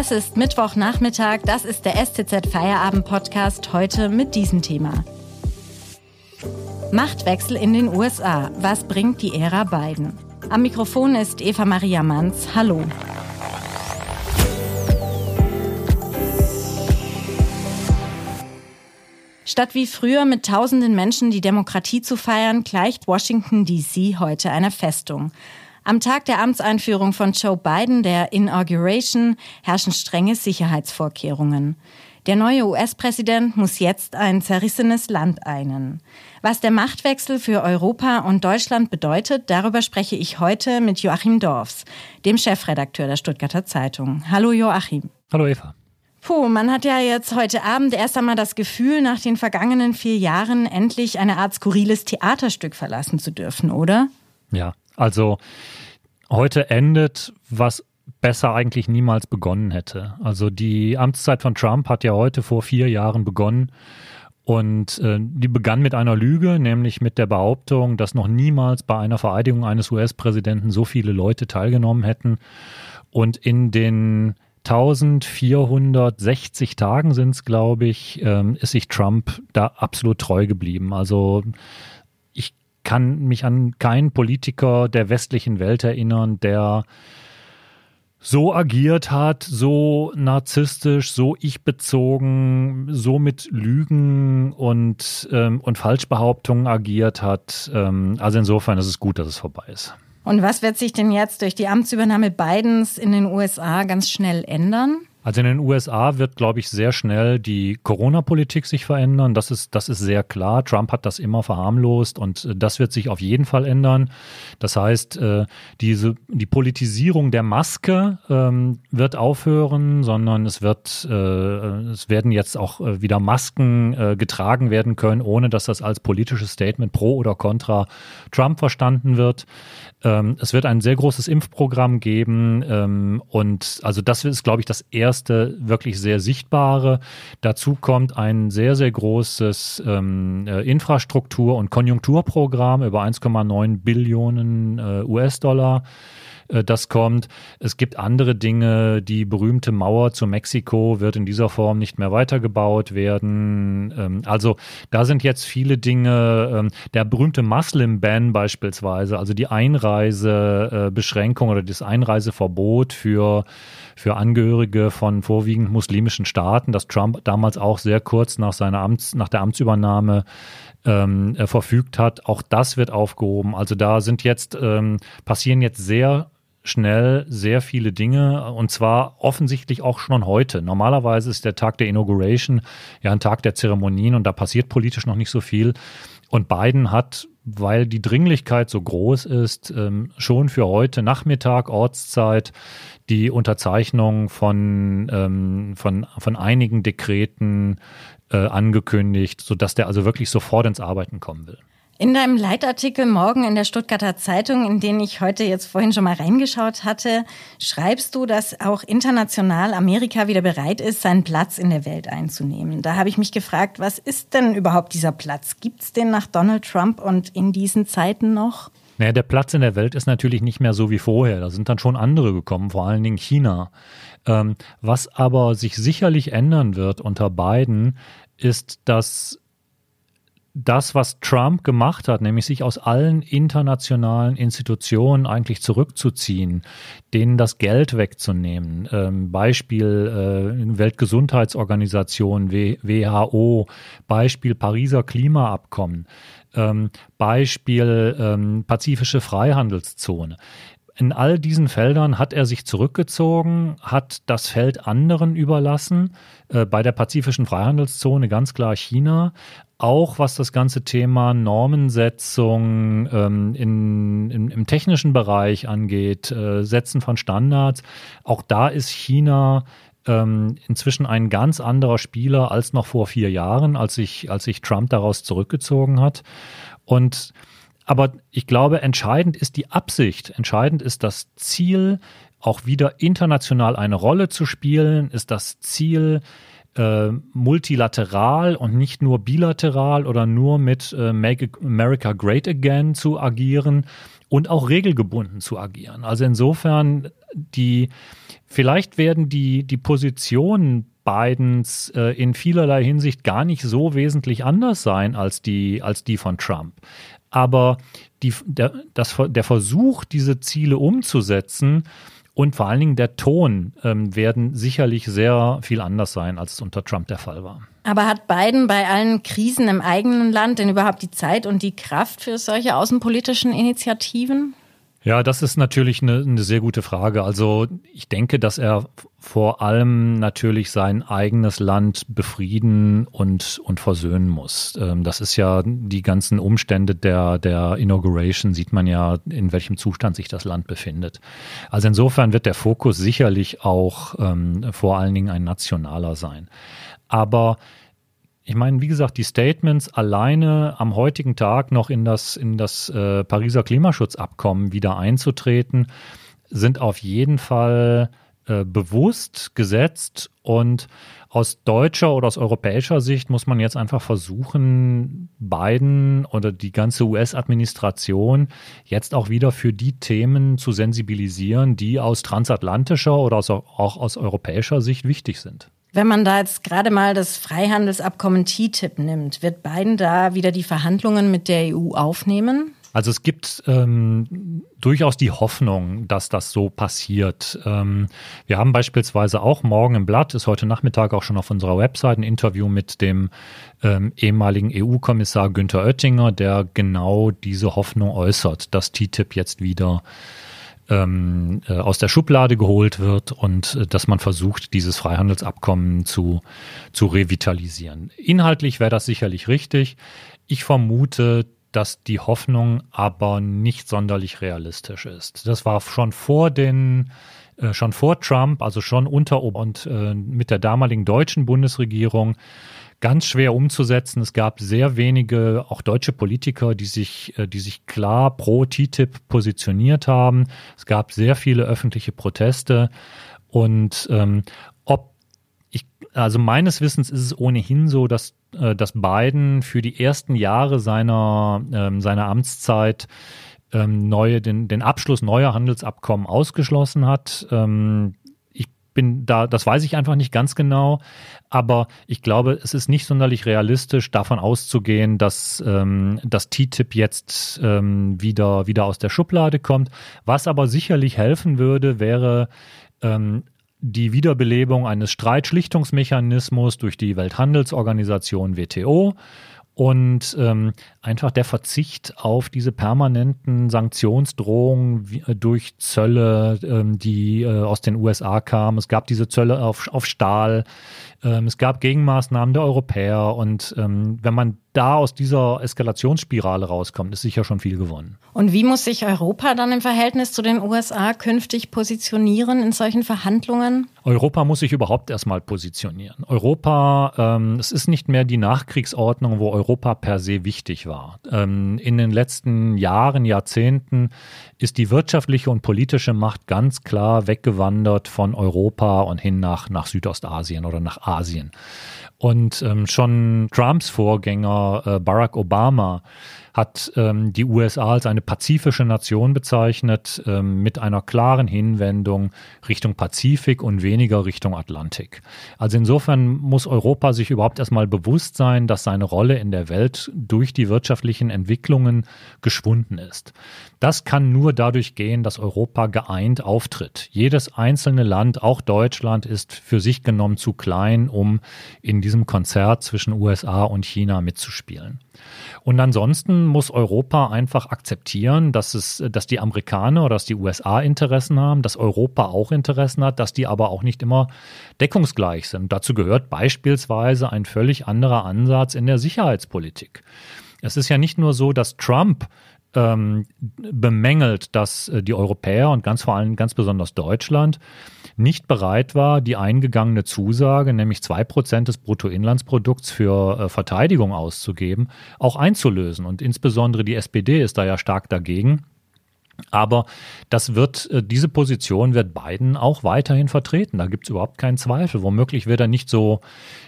Es ist Mittwochnachmittag, das ist der STZ Feierabend Podcast heute mit diesem Thema. Machtwechsel in den USA. Was bringt die Ära Biden? Am Mikrofon ist Eva Maria Manz. Hallo. Statt wie früher mit tausenden Menschen die Demokratie zu feiern, gleicht Washington DC heute einer Festung. Am Tag der Amtseinführung von Joe Biden, der Inauguration, herrschen strenge Sicherheitsvorkehrungen. Der neue US-Präsident muss jetzt ein zerrissenes Land einen. Was der Machtwechsel für Europa und Deutschland bedeutet, darüber spreche ich heute mit Joachim Dorfs, dem Chefredakteur der Stuttgarter Zeitung. Hallo Joachim. Hallo Eva. Puh, man hat ja jetzt heute Abend erst einmal das Gefühl, nach den vergangenen vier Jahren endlich eine Art skurriles Theaterstück verlassen zu dürfen, oder? Ja, also heute endet, was besser eigentlich niemals begonnen hätte. Also die Amtszeit von Trump hat ja heute vor vier Jahren begonnen. Und äh, die begann mit einer Lüge, nämlich mit der Behauptung, dass noch niemals bei einer Vereidigung eines US-Präsidenten so viele Leute teilgenommen hätten. Und in den 1460 Tagen sind es, glaube ich, ähm, ist sich Trump da absolut treu geblieben. Also kann mich an keinen Politiker der westlichen Welt erinnern, der so agiert hat, so narzisstisch, so ich-bezogen, so mit Lügen und, ähm, und Falschbehauptungen agiert hat. Ähm, also insofern ist es gut, dass es vorbei ist. Und was wird sich denn jetzt durch die Amtsübernahme Bidens in den USA ganz schnell ändern? Also in den USA wird, glaube ich, sehr schnell die Corona-Politik sich verändern. Das ist, das ist sehr klar. Trump hat das immer verharmlost und äh, das wird sich auf jeden Fall ändern. Das heißt, äh, diese, die Politisierung der Maske ähm, wird aufhören, sondern es wird, äh, es werden jetzt auch wieder Masken getragen werden können, ohne dass das als politisches Statement pro oder contra Trump verstanden wird. Ähm, es wird ein sehr großes Impfprogramm geben ähm, und also das ist, glaube ich, das erste wirklich sehr sichtbare. Dazu kommt ein sehr, sehr großes ähm, äh, Infrastruktur- und Konjunkturprogramm über 1,9 Billionen äh, US-Dollar äh, das kommt. Es gibt andere Dinge. Die berühmte Mauer zu Mexiko wird in dieser Form nicht mehr weitergebaut werden. Ähm, also da sind jetzt viele Dinge. Ähm, der berühmte Muslim-Ban beispielsweise, also die Einreisebeschränkung oder das Einreiseverbot für für Angehörige von vorwiegend muslimischen Staaten, das Trump damals auch sehr kurz nach seiner Amts, nach der Amtsübernahme ähm, äh, verfügt hat. Auch das wird aufgehoben. Also da sind jetzt ähm, passieren jetzt sehr schnell sehr viele Dinge und zwar offensichtlich auch schon heute. Normalerweise ist der Tag der Inauguration ja ein Tag der Zeremonien und da passiert politisch noch nicht so viel. Und Biden hat, weil die Dringlichkeit so groß ist, ähm, schon für heute Nachmittag Ortszeit die Unterzeichnung von, ähm, von, von einigen Dekreten äh, angekündigt, sodass der also wirklich sofort ins Arbeiten kommen will. In deinem Leitartikel morgen in der Stuttgarter Zeitung, in den ich heute jetzt vorhin schon mal reingeschaut hatte, schreibst du, dass auch international Amerika wieder bereit ist, seinen Platz in der Welt einzunehmen. Da habe ich mich gefragt, was ist denn überhaupt dieser Platz? Gibt es den nach Donald Trump und in diesen Zeiten noch? Naja, der Platz in der Welt ist natürlich nicht mehr so wie vorher. Da sind dann schon andere gekommen, vor allen Dingen China. Ähm, was aber sich sicherlich ändern wird unter Biden, ist, dass das, was Trump gemacht hat, nämlich sich aus allen internationalen Institutionen eigentlich zurückzuziehen, denen das Geld wegzunehmen. Ähm, Beispiel äh, Weltgesundheitsorganisation, WHO, Beispiel Pariser Klimaabkommen, ähm, Beispiel ähm, Pazifische Freihandelszone. In all diesen Feldern hat er sich zurückgezogen, hat das Feld anderen überlassen. Äh, bei der pazifischen Freihandelszone ganz klar China. Auch was das ganze Thema Normensetzung ähm, in, in, im technischen Bereich angeht, äh, Setzen von Standards. Auch da ist China ähm, inzwischen ein ganz anderer Spieler als noch vor vier Jahren, als sich, als sich Trump daraus zurückgezogen hat. Und aber ich glaube, entscheidend ist die Absicht, entscheidend ist das Ziel, auch wieder international eine Rolle zu spielen, ist das Ziel, äh, multilateral und nicht nur bilateral oder nur mit äh, Make America Great Again zu agieren und auch regelgebunden zu agieren. Also insofern die vielleicht werden die die Positionen Bidens äh, in vielerlei Hinsicht gar nicht so wesentlich anders sein als die als die von Trump. Aber die, der, das, der Versuch, diese Ziele umzusetzen, und vor allen Dingen der Ton ähm, werden sicherlich sehr viel anders sein, als es unter Trump der Fall war. Aber hat Biden bei allen Krisen im eigenen Land denn überhaupt die Zeit und die Kraft für solche außenpolitischen Initiativen? Ja, das ist natürlich eine, eine, sehr gute Frage. Also ich denke, dass er vor allem natürlich sein eigenes Land befrieden und, und versöhnen muss. Ähm, das ist ja die ganzen Umstände der, der Inauguration, sieht man ja, in welchem Zustand sich das Land befindet. Also insofern wird der Fokus sicherlich auch ähm, vor allen Dingen ein nationaler sein. Aber ich meine, wie gesagt, die Statements alleine am heutigen Tag noch in das, in das äh, Pariser Klimaschutzabkommen wieder einzutreten, sind auf jeden Fall äh, bewusst gesetzt und aus deutscher oder aus europäischer Sicht muss man jetzt einfach versuchen, Biden oder die ganze US-Administration jetzt auch wieder für die Themen zu sensibilisieren, die aus transatlantischer oder aus, auch aus europäischer Sicht wichtig sind. Wenn man da jetzt gerade mal das Freihandelsabkommen TTIP nimmt, wird Biden da wieder die Verhandlungen mit der EU aufnehmen? Also es gibt ähm, durchaus die Hoffnung, dass das so passiert. Ähm, wir haben beispielsweise auch morgen im Blatt, ist heute Nachmittag auch schon auf unserer Website ein Interview mit dem ähm, ehemaligen EU-Kommissar Günther Oettinger, der genau diese Hoffnung äußert, dass TTIP jetzt wieder ähm, äh, aus der Schublade geholt wird und äh, dass man versucht, dieses Freihandelsabkommen zu, zu revitalisieren. Inhaltlich wäre das sicherlich richtig. Ich vermute, dass die Hoffnung aber nicht sonderlich realistisch ist. Das war schon vor den äh, schon vor Trump, also schon unter und äh, mit der damaligen deutschen Bundesregierung ganz schwer umzusetzen. Es gab sehr wenige, auch deutsche Politiker, die sich, äh, die sich klar pro TTIP positioniert haben. Es gab sehr viele öffentliche Proteste und ähm, ob ich, also meines Wissens ist es ohnehin so, dass äh, dass Biden für die ersten Jahre seiner ähm, seiner Amtszeit ähm, neue, den, den Abschluss neuer Handelsabkommen ausgeschlossen hat. Ähm, bin da, das weiß ich einfach nicht ganz genau, aber ich glaube, es ist nicht sonderlich realistisch, davon auszugehen, dass ähm, das TTIP jetzt ähm, wieder, wieder aus der Schublade kommt. Was aber sicherlich helfen würde, wäre ähm, die Wiederbelebung eines Streitschlichtungsmechanismus durch die Welthandelsorganisation WTO und ähm, einfach der Verzicht auf diese permanenten Sanktionsdrohungen äh, durch Zölle, ähm, die äh, aus den USA kamen. Es gab diese Zölle auf, auf Stahl, ähm, es gab Gegenmaßnahmen der Europäer und ähm, wenn man da aus dieser Eskalationsspirale rauskommt, ist sicher schon viel gewonnen. Und wie muss sich Europa dann im Verhältnis zu den USA künftig positionieren in solchen Verhandlungen? Europa muss sich überhaupt erstmal positionieren. Europa, ähm, es ist nicht mehr die Nachkriegsordnung, wo Europa per se wichtig war. Ähm, in den letzten Jahren, Jahrzehnten ist die wirtschaftliche und politische Macht ganz klar weggewandert von Europa und hin nach, nach Südostasien oder nach Asien. Und ähm, schon Trumps Vorgänger äh, Barack Obama hat ähm, die USA als eine pazifische Nation bezeichnet, ähm, mit einer klaren Hinwendung Richtung Pazifik und weniger Richtung Atlantik. Also insofern muss Europa sich überhaupt erstmal bewusst sein, dass seine Rolle in der Welt durch die wirtschaftlichen Entwicklungen geschwunden ist. Das kann nur dadurch gehen, dass Europa geeint auftritt. Jedes einzelne Land, auch Deutschland, ist für sich genommen zu klein, um in diesem Konzert zwischen USA und China mitzuspielen. Und ansonsten muss Europa einfach akzeptieren, dass es, dass die Amerikaner oder dass die USA Interessen haben, dass Europa auch Interessen hat, dass die aber auch nicht immer deckungsgleich sind. Dazu gehört beispielsweise ein völlig anderer Ansatz in der Sicherheitspolitik. Es ist ja nicht nur so, dass Trump ähm, bemängelt, dass äh, die Europäer und ganz vor allem ganz besonders Deutschland nicht bereit war, die eingegangene Zusage, nämlich zwei Prozent des Bruttoinlandsprodukts für äh, Verteidigung auszugeben, auch einzulösen. Und insbesondere die SPD ist da ja stark dagegen. Aber das wird, äh, diese Position wird Biden auch weiterhin vertreten. Da gibt es überhaupt keinen Zweifel. Womöglich wird er nicht so,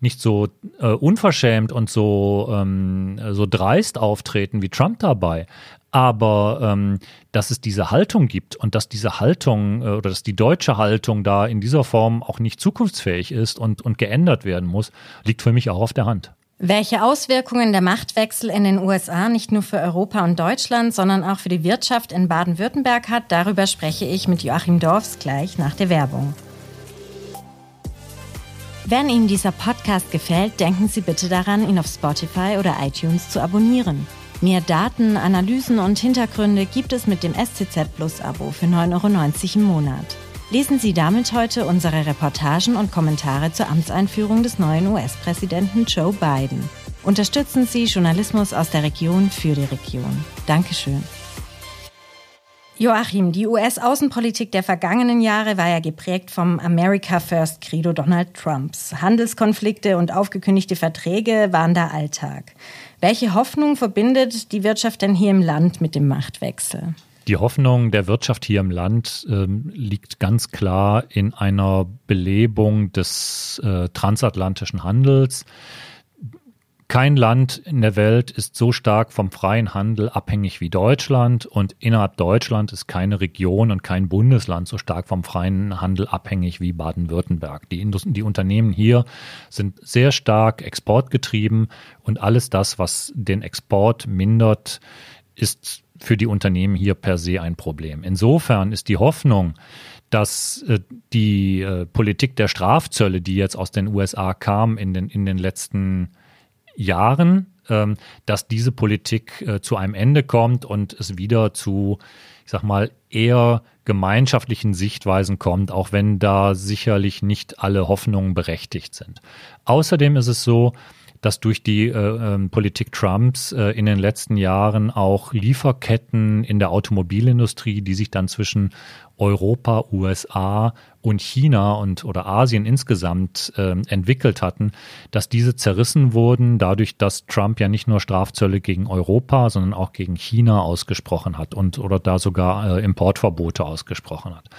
nicht so äh, unverschämt und so, ähm, so dreist auftreten wie Trump dabei. Aber ähm, dass es diese Haltung gibt und dass diese Haltung äh, oder dass die deutsche Haltung da in dieser Form auch nicht zukunftsfähig ist und, und geändert werden muss, liegt für mich auch auf der Hand. Welche Auswirkungen der Machtwechsel in den USA nicht nur für Europa und Deutschland, sondern auch für die Wirtschaft in Baden-Württemberg hat, darüber spreche ich mit Joachim Dorfs gleich nach der Werbung. Wenn Ihnen dieser Podcast gefällt, denken Sie bitte daran, ihn auf Spotify oder iTunes zu abonnieren. Mehr Daten, Analysen und Hintergründe gibt es mit dem SCZ Plus Abo für 9,90 Euro im Monat. Lesen Sie damit heute unsere Reportagen und Kommentare zur Amtseinführung des neuen US-Präsidenten Joe Biden. Unterstützen Sie Journalismus aus der Region für die Region. Dankeschön. Joachim, die US-Außenpolitik der vergangenen Jahre war ja geprägt vom America First Credo Donald Trumps. Handelskonflikte und aufgekündigte Verträge waren da Alltag. Welche Hoffnung verbindet die Wirtschaft denn hier im Land mit dem Machtwechsel? Die Hoffnung der Wirtschaft hier im Land ähm, liegt ganz klar in einer Belebung des äh, transatlantischen Handels. Kein Land in der Welt ist so stark vom freien Handel abhängig wie Deutschland und innerhalb Deutschland ist keine Region und kein Bundesland so stark vom freien Handel abhängig wie Baden-Württemberg. Die, die Unternehmen hier sind sehr stark exportgetrieben und alles das, was den Export mindert, ist für die Unternehmen hier per se ein Problem. Insofern ist die Hoffnung, dass äh, die äh, Politik der Strafzölle, die jetzt aus den USA kam in den, in den letzten Jahren, ähm, dass diese Politik äh, zu einem Ende kommt und es wieder zu, ich sag mal, eher gemeinschaftlichen Sichtweisen kommt, auch wenn da sicherlich nicht alle Hoffnungen berechtigt sind. Außerdem ist es so, dass durch die äh, äh, Politik Trumps äh, in den letzten Jahren auch Lieferketten in der Automobilindustrie, die sich dann zwischen Europa, USA und China und oder Asien insgesamt äh, entwickelt hatten, dass diese zerrissen wurden, dadurch, dass Trump ja nicht nur Strafzölle gegen Europa, sondern auch gegen China ausgesprochen hat und oder da sogar äh, Importverbote ausgesprochen hat.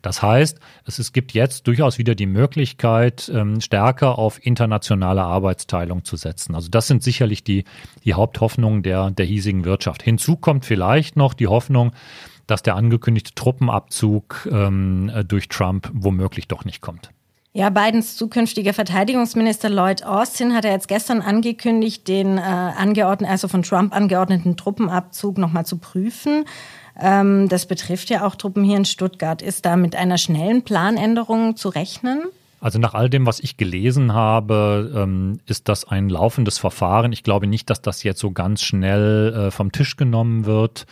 Das heißt, es, es gibt jetzt durchaus wieder die Möglichkeit, ähm, stärker auf internationale Arbeitsteilung zu setzen. Also das sind sicherlich die, die Haupthoffnungen der, der hiesigen Wirtschaft. Hinzu kommt vielleicht noch die Hoffnung, dass der angekündigte Truppenabzug ähm, durch Trump womöglich doch nicht kommt. Ja, Bidens zukünftiger Verteidigungsminister Lloyd Austin hat ja jetzt gestern angekündigt, den äh, angeordneten, also von Trump angeordneten Truppenabzug nochmal zu prüfen. Ähm, das betrifft ja auch Truppen hier in Stuttgart. Ist da mit einer schnellen Planänderung zu rechnen? Also nach all dem, was ich gelesen habe, ähm, ist das ein laufendes Verfahren. Ich glaube nicht, dass das jetzt so ganz schnell äh, vom Tisch genommen wird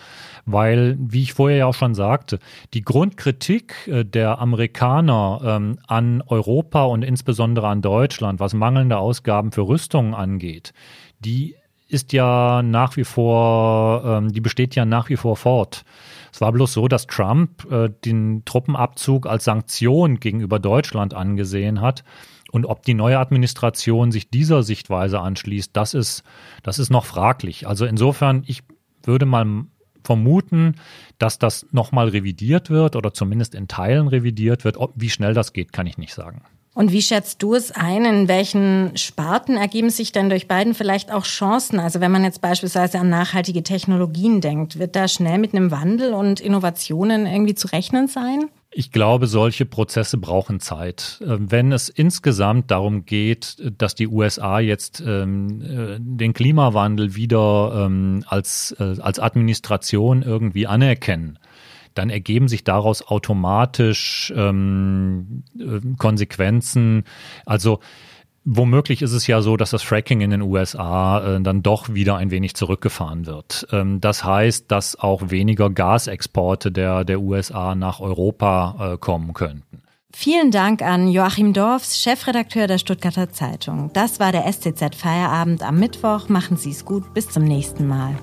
weil, wie ich vorher ja auch schon sagte, die Grundkritik äh, der Amerikaner ähm, an Europa und insbesondere an Deutschland, was mangelnde Ausgaben für Rüstungen angeht, die ist ja nach wie vor, ähm, die besteht ja nach wie vor fort. Es war bloß so, dass Trump äh, den Truppenabzug als Sanktion gegenüber Deutschland angesehen hat. Und ob die neue Administration sich dieser Sichtweise anschließt, das ist, das ist noch fraglich. Also insofern, ich würde mal vermuten, dass das nochmal revidiert wird oder zumindest in Teilen revidiert wird. Ob, wie schnell das geht, kann ich nicht sagen. Und wie schätzt du es ein? In welchen Sparten ergeben sich denn durch beiden vielleicht auch Chancen? Also wenn man jetzt beispielsweise an nachhaltige Technologien denkt, wird da schnell mit einem Wandel und Innovationen irgendwie zu rechnen sein? Ich glaube, solche Prozesse brauchen Zeit. Ähm, wenn es insgesamt darum geht, dass die USA jetzt ähm, äh, den Klimawandel wieder ähm, als, äh, als Administration irgendwie anerkennen, dann ergeben sich daraus automatisch ähm, äh, Konsequenzen. Also Womöglich ist es ja so, dass das Fracking in den USA äh, dann doch wieder ein wenig zurückgefahren wird. Ähm, das heißt, dass auch weniger Gasexporte der, der USA nach Europa äh, kommen könnten. Vielen Dank an Joachim Dorfs, Chefredakteur der Stuttgarter Zeitung. Das war der STZ Feierabend am Mittwoch. Machen Sie es gut. Bis zum nächsten Mal.